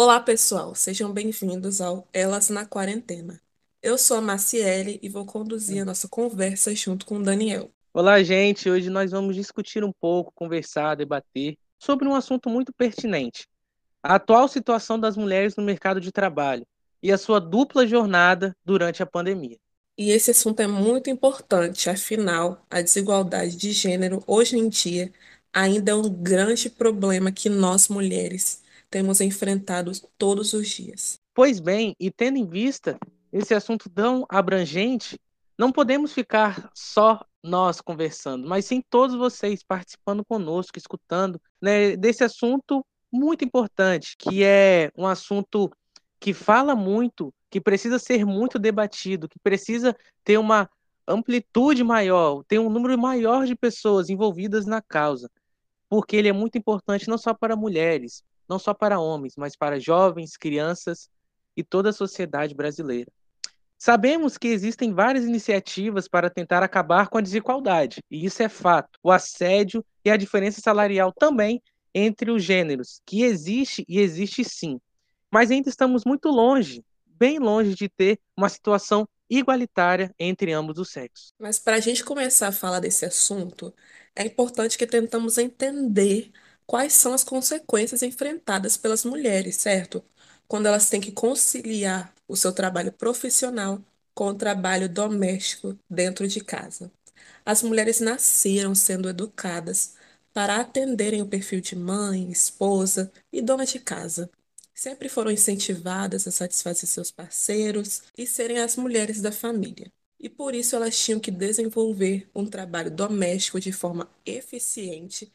Olá, pessoal, sejam bem-vindos ao Elas na Quarentena. Eu sou a Maciele e vou conduzir a nossa conversa junto com o Daniel. Olá, gente. Hoje nós vamos discutir um pouco, conversar, debater sobre um assunto muito pertinente: a atual situação das mulheres no mercado de trabalho e a sua dupla jornada durante a pandemia. E esse assunto é muito importante, afinal, a desigualdade de gênero hoje em dia ainda é um grande problema que nós mulheres temos enfrentado todos os dias. Pois bem, e tendo em vista esse assunto tão abrangente, não podemos ficar só nós conversando, mas sim todos vocês participando conosco, escutando né, desse assunto muito importante, que é um assunto que fala muito, que precisa ser muito debatido, que precisa ter uma amplitude maior, ter um número maior de pessoas envolvidas na causa, porque ele é muito importante não só para mulheres, não só para homens, mas para jovens, crianças e toda a sociedade brasileira. Sabemos que existem várias iniciativas para tentar acabar com a desigualdade, e isso é fato. O assédio e a diferença salarial também entre os gêneros, que existe e existe sim. Mas ainda estamos muito longe, bem longe de ter uma situação igualitária entre ambos os sexos. Mas para a gente começar a falar desse assunto, é importante que tentamos entender quais são as consequências enfrentadas pelas mulheres, certo? Quando elas têm que conciliar o seu trabalho profissional com o trabalho doméstico dentro de casa. As mulheres nasceram sendo educadas para atenderem o perfil de mãe, esposa e dona de casa. Sempre foram incentivadas a satisfazer seus parceiros e serem as mulheres da família. E por isso elas tinham que desenvolver um trabalho doméstico de forma eficiente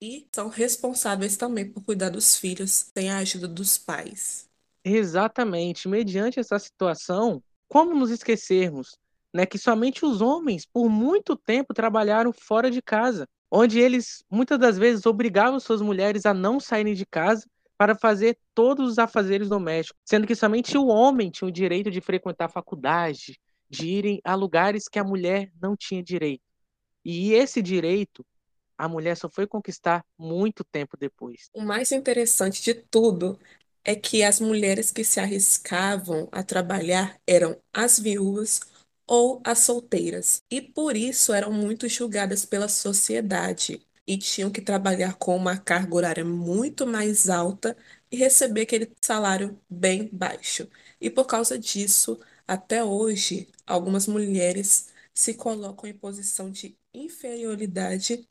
e são responsáveis também por cuidar dos filhos sem a ajuda dos pais. Exatamente. Mediante essa situação, como nos esquecermos né, que somente os homens, por muito tempo, trabalharam fora de casa, onde eles muitas das vezes obrigavam suas mulheres a não saírem de casa para fazer todos os afazeres domésticos, sendo que somente o homem tinha o direito de frequentar a faculdade, de irem a lugares que a mulher não tinha direito. E esse direito a mulher só foi conquistar muito tempo depois. O mais interessante de tudo é que as mulheres que se arriscavam a trabalhar eram as viúvas ou as solteiras, e por isso eram muito julgadas pela sociedade e tinham que trabalhar com uma carga horária muito mais alta e receber aquele salário bem baixo. E por causa disso, até hoje, algumas mulheres se colocam em posição de inferioridade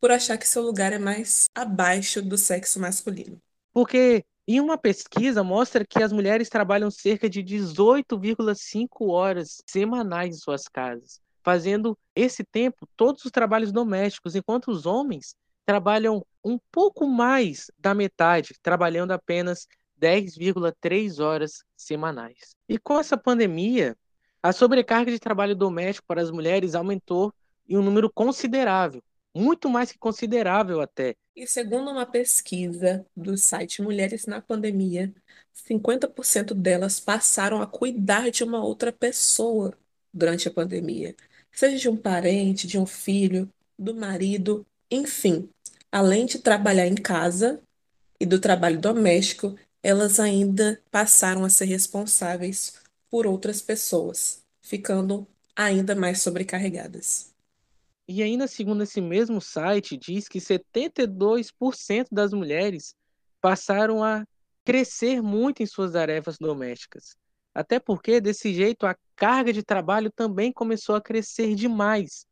por achar que seu lugar é mais abaixo do sexo masculino. Porque em uma pesquisa mostra que as mulheres trabalham cerca de 18,5 horas semanais em suas casas, fazendo esse tempo todos os trabalhos domésticos, enquanto os homens trabalham um pouco mais da metade, trabalhando apenas 10,3 horas semanais. E com essa pandemia, a sobrecarga de trabalho doméstico para as mulheres aumentou em um número considerável, muito mais que considerável até. E segundo uma pesquisa do site Mulheres na Pandemia, 50% delas passaram a cuidar de uma outra pessoa durante a pandemia, seja de um parente, de um filho, do marido, enfim. Além de trabalhar em casa e do trabalho doméstico, elas ainda passaram a ser responsáveis por outras pessoas, ficando ainda mais sobrecarregadas. E ainda segundo esse mesmo site, diz que 72% das mulheres passaram a crescer muito em suas tarefas domésticas. Até porque, desse jeito, a carga de trabalho também começou a crescer demais,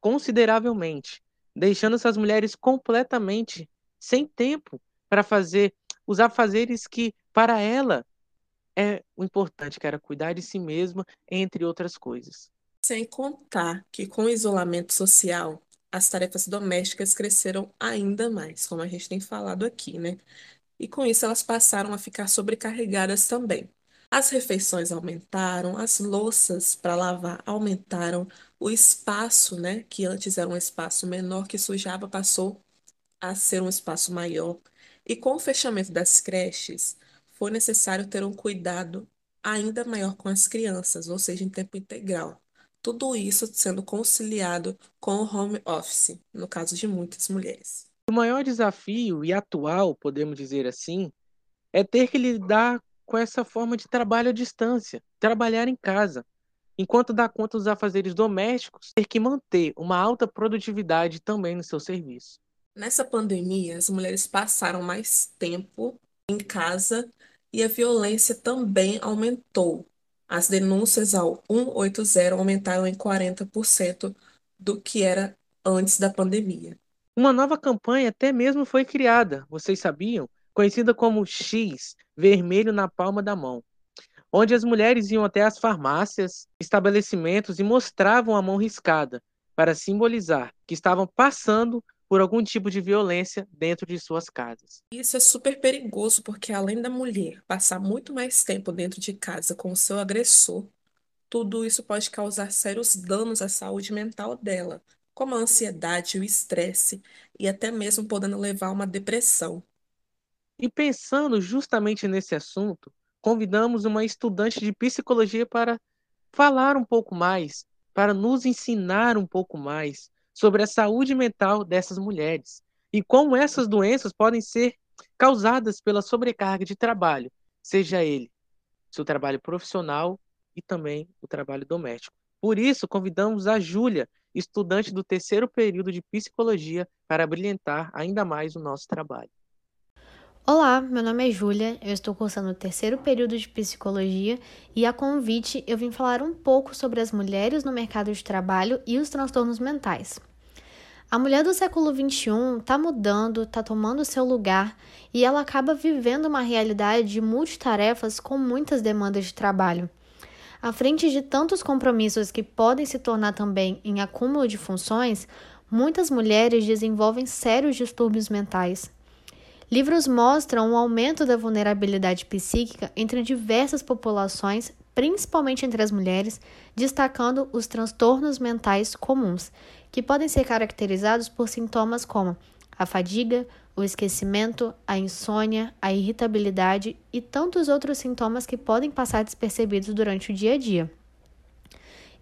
consideravelmente, deixando essas mulheres completamente sem tempo para fazer os afazeres que, para ela, é o importante, que era cuidar de si mesma, entre outras coisas. Sem contar que com o isolamento social, as tarefas domésticas cresceram ainda mais, como a gente tem falado aqui, né? E com isso elas passaram a ficar sobrecarregadas também. As refeições aumentaram, as louças para lavar aumentaram, o espaço, né, que antes era um espaço menor que sujava, passou a ser um espaço maior. E com o fechamento das creches, foi necessário ter um cuidado ainda maior com as crianças, ou seja, em tempo integral. Tudo isso sendo conciliado com o home office, no caso de muitas mulheres. O maior desafio, e atual, podemos dizer assim, é ter que lidar com essa forma de trabalho à distância, trabalhar em casa. Enquanto dá conta dos afazeres domésticos, ter que manter uma alta produtividade também no seu serviço. Nessa pandemia, as mulheres passaram mais tempo em casa e a violência também aumentou. As denúncias ao 180 aumentaram em 40% do que era antes da pandemia. Uma nova campanha até mesmo foi criada, vocês sabiam? Conhecida como X, vermelho na palma da mão, onde as mulheres iam até as farmácias, estabelecimentos e mostravam a mão riscada para simbolizar que estavam passando por algum tipo de violência dentro de suas casas. Isso é super perigoso porque além da mulher passar muito mais tempo dentro de casa com o seu agressor, tudo isso pode causar sérios danos à saúde mental dela, como a ansiedade, o estresse e até mesmo podendo levar a uma depressão. E pensando justamente nesse assunto, convidamos uma estudante de psicologia para falar um pouco mais, para nos ensinar um pouco mais sobre a saúde mental dessas mulheres e como essas doenças podem ser causadas pela sobrecarga de trabalho, seja ele seu trabalho profissional e também o trabalho doméstico. Por isso, convidamos a Júlia, estudante do terceiro período de psicologia, para brilhantar ainda mais o nosso trabalho. Olá, meu nome é Júlia, eu estou cursando o terceiro período de psicologia e, a convite, eu vim falar um pouco sobre as mulheres no mercado de trabalho e os transtornos mentais. A mulher do século XXI está mudando, está tomando seu lugar e ela acaba vivendo uma realidade de multitarefas com muitas demandas de trabalho. À frente de tantos compromissos que podem se tornar também em acúmulo de funções, muitas mulheres desenvolvem sérios distúrbios mentais. Livros mostram um aumento da vulnerabilidade psíquica entre diversas populações, principalmente entre as mulheres, destacando os transtornos mentais comuns, que podem ser caracterizados por sintomas como a fadiga, o esquecimento, a insônia, a irritabilidade e tantos outros sintomas que podem passar despercebidos durante o dia a dia.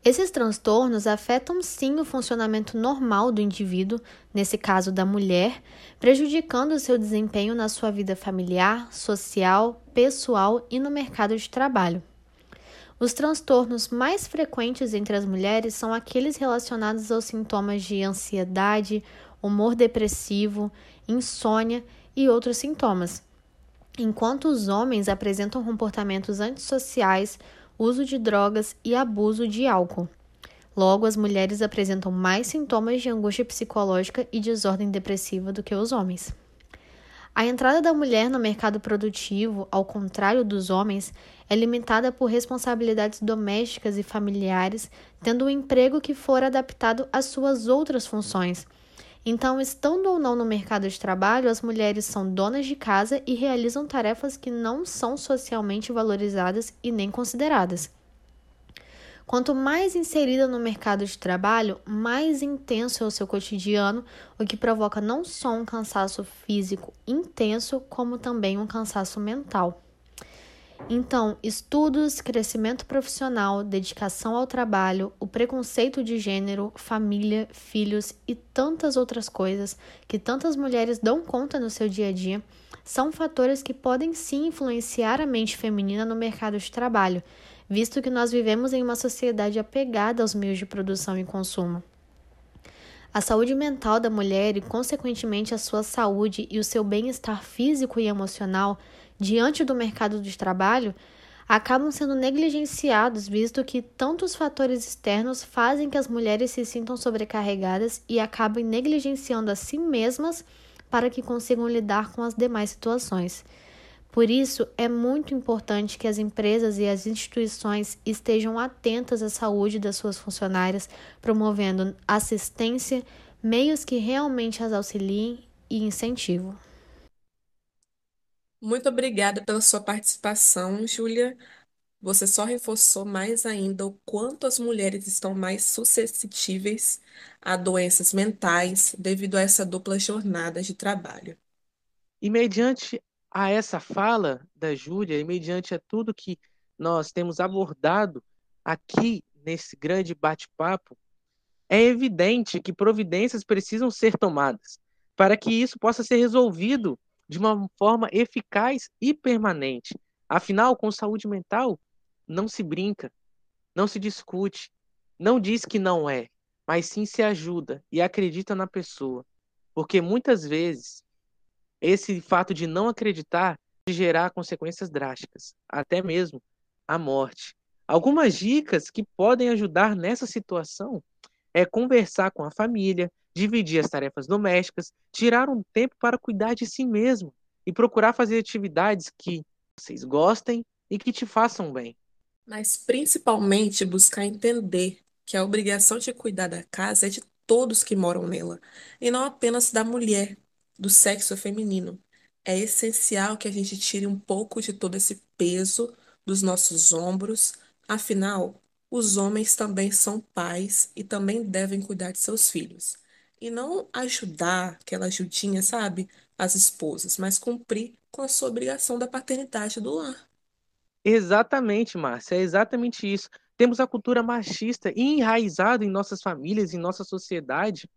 Esses transtornos afetam sim o funcionamento normal do indivíduo, nesse caso da mulher, prejudicando seu desempenho na sua vida familiar, social, pessoal e no mercado de trabalho. Os transtornos mais frequentes entre as mulheres são aqueles relacionados aos sintomas de ansiedade, humor depressivo, insônia e outros sintomas. Enquanto os homens apresentam comportamentos antissociais, uso de drogas e abuso de álcool. Logo, as mulheres apresentam mais sintomas de angústia psicológica e desordem depressiva do que os homens. A entrada da mulher no mercado produtivo, ao contrário dos homens, é limitada por responsabilidades domésticas e familiares, tendo um emprego que for adaptado às suas outras funções então, estando ou não no mercado de trabalho, as mulheres são donas de casa e realizam tarefas que não são socialmente valorizadas e nem consideradas. Quanto mais inserida no mercado de trabalho, mais intenso é o seu cotidiano, o que provoca não só um cansaço físico intenso, como também um cansaço mental. Então, estudos, crescimento profissional, dedicação ao trabalho, o preconceito de gênero, família, filhos e tantas outras coisas que tantas mulheres dão conta no seu dia a dia são fatores que podem sim influenciar a mente feminina no mercado de trabalho, visto que nós vivemos em uma sociedade apegada aos meios de produção e consumo. A saúde mental da mulher e, consequentemente, a sua saúde e o seu bem-estar físico e emocional diante do mercado de trabalho acabam sendo negligenciados, visto que tantos fatores externos fazem que as mulheres se sintam sobrecarregadas e acabem negligenciando a si mesmas para que consigam lidar com as demais situações. Por isso, é muito importante que as empresas e as instituições estejam atentas à saúde das suas funcionárias, promovendo assistência, meios que realmente as auxiliem e incentivo. Muito obrigada pela sua participação, Júlia. Você só reforçou mais ainda o quanto as mulheres estão mais suscetíveis a doenças mentais devido a essa dupla jornada de trabalho. E mediante a essa fala da Júlia, e mediante a tudo que nós temos abordado aqui nesse grande bate-papo, é evidente que providências precisam ser tomadas para que isso possa ser resolvido de uma forma eficaz e permanente. Afinal, com saúde mental, não se brinca, não se discute, não diz que não é, mas sim se ajuda e acredita na pessoa. Porque muitas vezes esse fato de não acreditar pode gerar consequências drásticas, até mesmo a morte. Algumas dicas que podem ajudar nessa situação é conversar com a família, dividir as tarefas domésticas, tirar um tempo para cuidar de si mesmo e procurar fazer atividades que vocês gostem e que te façam bem. Mas principalmente buscar entender que a obrigação de cuidar da casa é de todos que moram nela, e não apenas da mulher, do sexo feminino. É essencial que a gente tire um pouco de todo esse peso dos nossos ombros, afinal, os homens também são pais e também devem cuidar de seus filhos. E não ajudar, aquela ajudinha, sabe, as esposas, mas cumprir com a sua obrigação da paternidade do lar. Exatamente, Márcia, é exatamente isso. Temos a cultura machista enraizada em nossas famílias, em nossa sociedade,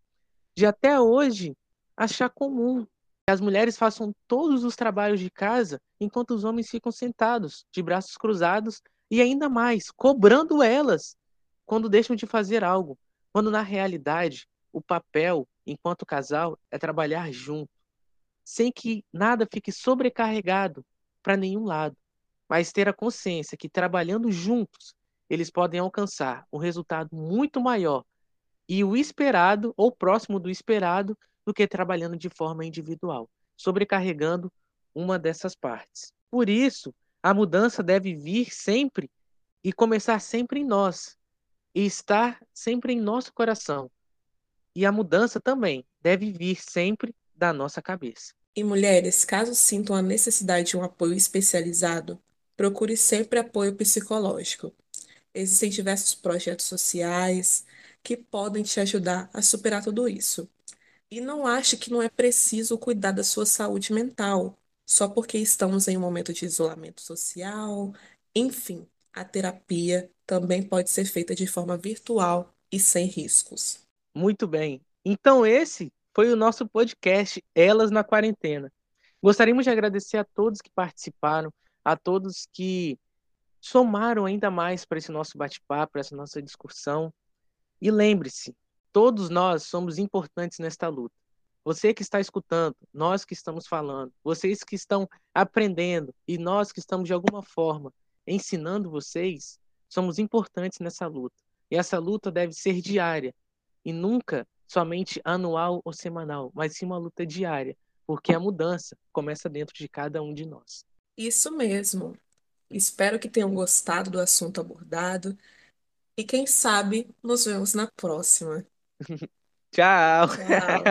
de até hoje achar comum que as mulheres façam todos os trabalhos de casa enquanto os homens ficam sentados, de braços cruzados e ainda mais, cobrando elas quando deixam de fazer algo, quando na realidade o papel, enquanto casal, é trabalhar junto, sem que nada fique sobrecarregado para nenhum lado, mas ter a consciência que trabalhando juntos, eles podem alcançar um resultado muito maior e o esperado ou próximo do esperado do que trabalhando de forma individual, sobrecarregando uma dessas partes. Por isso, a mudança deve vir sempre e começar sempre em nós e estar sempre em nosso coração. E a mudança também deve vir sempre da nossa cabeça. E mulheres, caso sintam a necessidade de um apoio especializado, procure sempre apoio psicológico. Existem diversos projetos sociais que podem te ajudar a superar tudo isso. E não ache que não é preciso cuidar da sua saúde mental, só porque estamos em um momento de isolamento social. Enfim, a terapia também pode ser feita de forma virtual e sem riscos. Muito bem. Então, esse foi o nosso podcast Elas na Quarentena. Gostaríamos de agradecer a todos que participaram, a todos que somaram ainda mais para esse nosso bate-papo, para essa nossa discussão. E lembre-se, Todos nós somos importantes nesta luta. Você que está escutando, nós que estamos falando, vocês que estão aprendendo e nós que estamos de alguma forma ensinando vocês, somos importantes nessa luta. E essa luta deve ser diária e nunca somente anual ou semanal, mas sim uma luta diária, porque a mudança começa dentro de cada um de nós. Isso mesmo. Espero que tenham gostado do assunto abordado e quem sabe nos vemos na próxima. Tchau. Tchau.